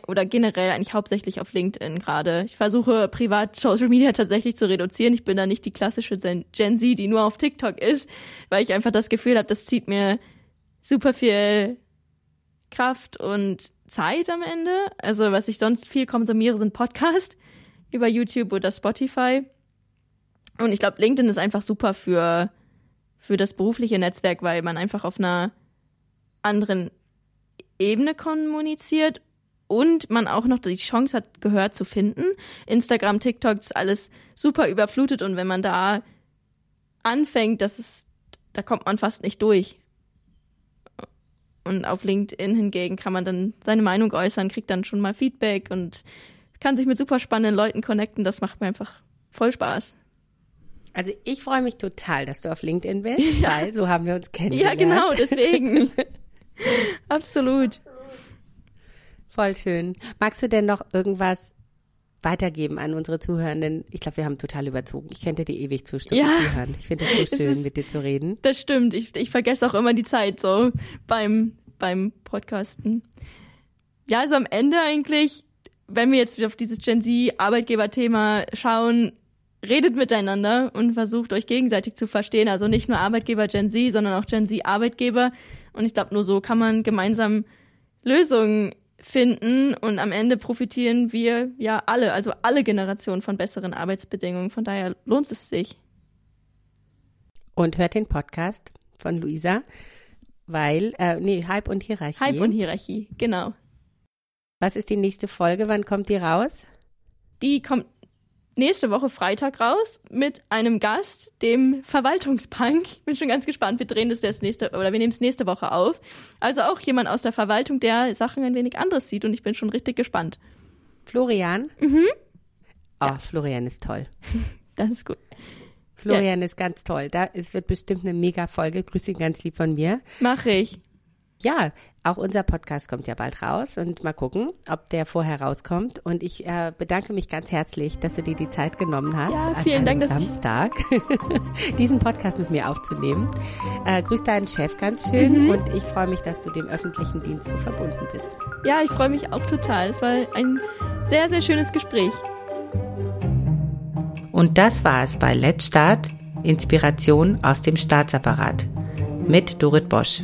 oder generell eigentlich hauptsächlich auf LinkedIn gerade. Ich versuche privat Social Media tatsächlich zu reduzieren. Ich bin da nicht die klassische Gen Z, die nur auf TikTok ist, weil ich einfach das Gefühl habe, das zieht mir super viel Kraft und Zeit am Ende. Also was ich sonst viel konsumiere, sind Podcasts *laughs* über YouTube oder Spotify. Und ich glaube, LinkedIn ist einfach super für, für das berufliche Netzwerk, weil man einfach auf einer anderen Ebene kommuniziert und man auch noch die Chance hat, Gehör zu finden. Instagram, TikTok ist alles super überflutet und wenn man da anfängt, das ist, da kommt man fast nicht durch. Und auf LinkedIn hingegen kann man dann seine Meinung äußern, kriegt dann schon mal Feedback und kann sich mit super spannenden Leuten connecten. Das macht mir einfach voll Spaß. Also ich freue mich total, dass du auf LinkedIn bist, *laughs* ja. weil so haben wir uns kennengelernt. Ja, genau, deswegen. *laughs* Absolut. Voll schön. Magst du denn noch irgendwas weitergeben an unsere Zuhörenden? Ich glaube, wir haben total überzogen. Ich könnte dir ewig zustimmen, ja. zuhören. Ich finde es so schön, ist, mit dir zu reden. Das stimmt. Ich, ich vergesse auch immer die Zeit so beim, beim Podcasten. Ja, also am Ende eigentlich, wenn wir jetzt auf dieses Gen Z-Arbeitgeber-Thema schauen, redet miteinander und versucht euch gegenseitig zu verstehen. Also nicht nur Arbeitgeber Gen Z, sondern auch Gen Z Arbeitgeber. Und ich glaube, nur so kann man gemeinsam Lösungen finden und am Ende profitieren wir ja alle, also alle Generationen von besseren Arbeitsbedingungen. Von daher lohnt es sich. Und hört den Podcast von Luisa, weil, äh, nee, Hype und Hierarchie. Hype und Hierarchie, genau. Was ist die nächste Folge? Wann kommt die raus? Die kommt nächste Woche Freitag raus mit einem Gast, dem Verwaltungspunk. Ich bin schon ganz gespannt. Wir drehen das jetzt nächste oder wir nehmen es nächste Woche auf. Also auch jemand aus der Verwaltung, der Sachen ein wenig anders sieht und ich bin schon richtig gespannt. Florian? Mhm. Oh, ja. Florian ist toll. *laughs* Das ist gut. Florian ja. ist ganz toll. Da, es wird bestimmt eine mega Folge. Grüße ihn ganz lieb von mir. Mache ich ja, auch unser Podcast kommt ja bald raus und mal gucken, ob der vorher rauskommt. Und ich äh, bedanke mich ganz herzlich, dass du dir die Zeit genommen hast, ja, vielen an Dank, Samstag *laughs* diesen Podcast mit mir aufzunehmen. Äh, grüß deinen Chef ganz schön mhm. und ich freue mich, dass du dem öffentlichen Dienst so verbunden bist. Ja, ich freue mich auch total. Es war ein sehr, sehr schönes Gespräch. Und das war es bei Let's Start, Inspiration aus dem Staatsapparat mit Dorit Bosch.